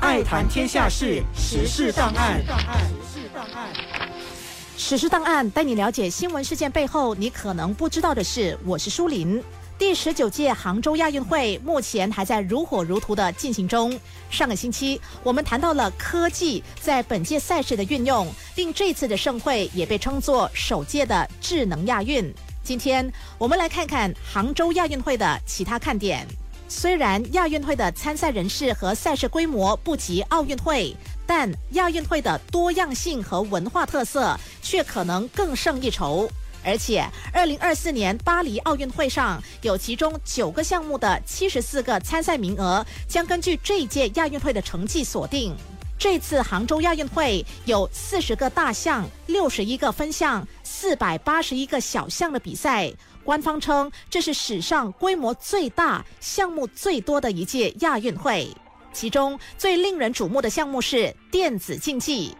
爱谈天下事，时事档案。时事档案带你了解新闻事件背后你可能不知道的事。我是舒林。第十九届杭州亚运会目前还在如火如荼的进行中。上个星期我们谈到了科技在本届赛事的运用，令这次的盛会也被称作首届的智能亚运。今天我们来看看杭州亚运会的其他看点。虽然亚运会的参赛人士和赛事规模不及奥运会，但亚运会的多样性和文化特色却可能更胜一筹。而且，二零二四年巴黎奥运会上有其中九个项目的七十四个参赛名额，将根据这一届亚运会的成绩锁定。这次杭州亚运会有四十个大项、六十一个分项、四百八十一个小项的比赛。官方称，这是史上规模最大、项目最多的一届亚运会。其中最令人瞩目的项目是电子竞技。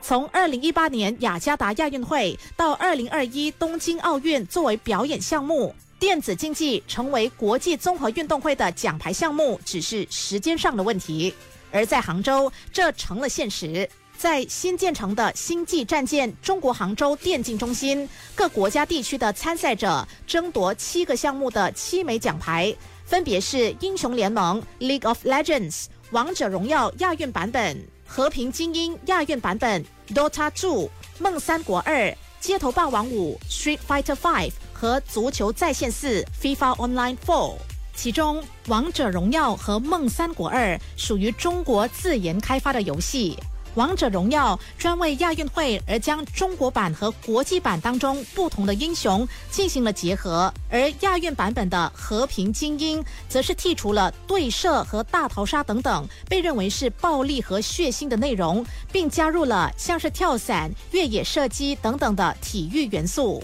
从二零一八年雅加达亚运会到二零二一东京奥运，作为表演项目，电子竞技成为国际综合运动会的奖牌项目，只是时间上的问题。而在杭州，这成了现实。在新建成的星际战舰中国杭州电竞中心，各国家地区的参赛者争夺七个项目的七枚奖牌，分别是英雄联盟 （League of Legends）、王者荣耀亚运版本、和平精英亚运版本、Dota 2、梦三国二、街头霸王五 （Street Fighter V） 和足球在线四 （FIFA Online Four）。其中，王者荣耀和梦三国二属于中国自研开发的游戏。王者荣耀专为亚运会而将中国版和国际版当中不同的英雄进行了结合，而亚运版本的和平精英则是剔除了对射和大逃杀等等被认为是暴力和血腥的内容，并加入了像是跳伞、越野射击等等的体育元素。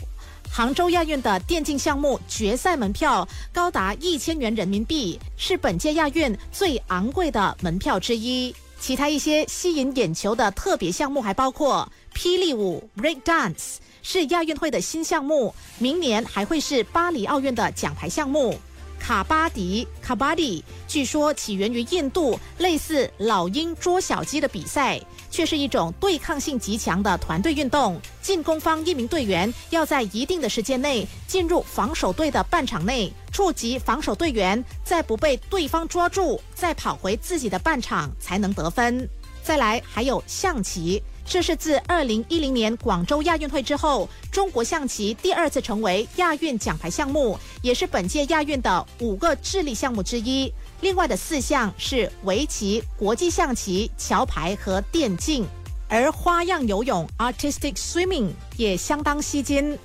杭州亚运的电竞项目决赛门票高达一千元人民币，是本届亚运最昂贵的门票之一。其他一些吸引眼球的特别项目还包括霹雳舞 （Break Dance），是亚运会的新项目，明年还会是巴黎奥运的奖牌项目。卡巴迪卡巴迪据说起源于印度，类似老鹰捉小鸡的比赛，却是一种对抗性极强的团队运动。进攻方一名队员要在一定的时间内进入防守队的半场内，触及防守队员，再不被对方捉住，再跑回自己的半场才能得分。再来，还有象棋。这是自二零一零年广州亚运会之后，中国象棋第二次成为亚运奖牌项目，也是本届亚运的五个智力项目之一。另外的四项是围棋、国际象棋、桥牌和电竞，而花样游泳 （Artistic Swimming） 也相当吸睛。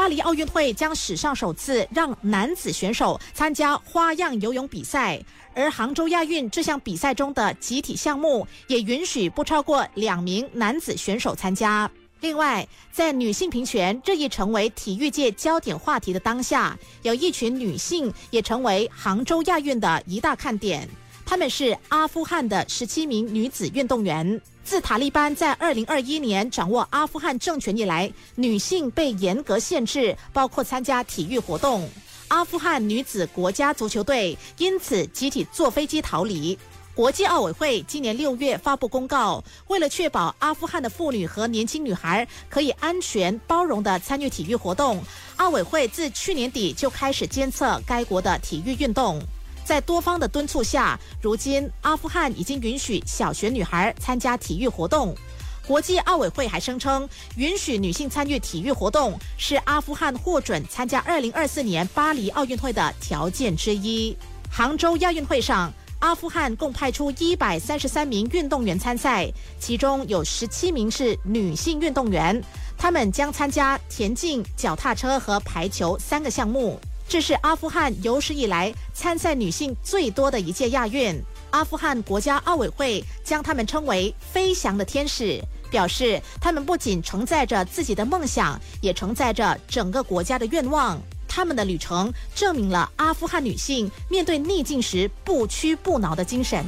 巴黎奥运会将史上首次让男子选手参加花样游泳比赛。而杭州亚运这项比赛中的集体项目也允许不超过两名男子选手参加。另外，在女性平权日益成为体育界焦点话题的当下，有一群女性也成为杭州亚运的一大看点。她们是阿富汗的十七名女子运动员。自塔利班在二零二一年掌握阿富汗政权以来，女性被严格限制，包括参加体育活动。阿富汗女子国家足球队因此集体坐飞机逃离。国际奥委会今年六月发布公告，为了确保阿富汗的妇女和年轻女孩可以安全包容地参与体育活动，奥委会自去年底就开始监测该国的体育运动。在多方的敦促下，如今阿富汗已经允许小学女孩参加体育活动。国际奥委会还声称，允许女性参与体育活动是阿富汗获准参加2024年巴黎奥运会的条件之一。杭州亚运会上，阿富汗共派出133名运动员参赛，其中有17名是女性运动员，他们将参加田径、脚踏车和排球三个项目。这是阿富汗有史以来参赛女性最多的一届亚运。阿富汗国家奥委会将她们称为“飞翔的天使”。表示，他们不仅承载着自己的梦想，也承载着整个国家的愿望。他们的旅程证明了阿富汗女性面对逆境时不屈不挠的精神。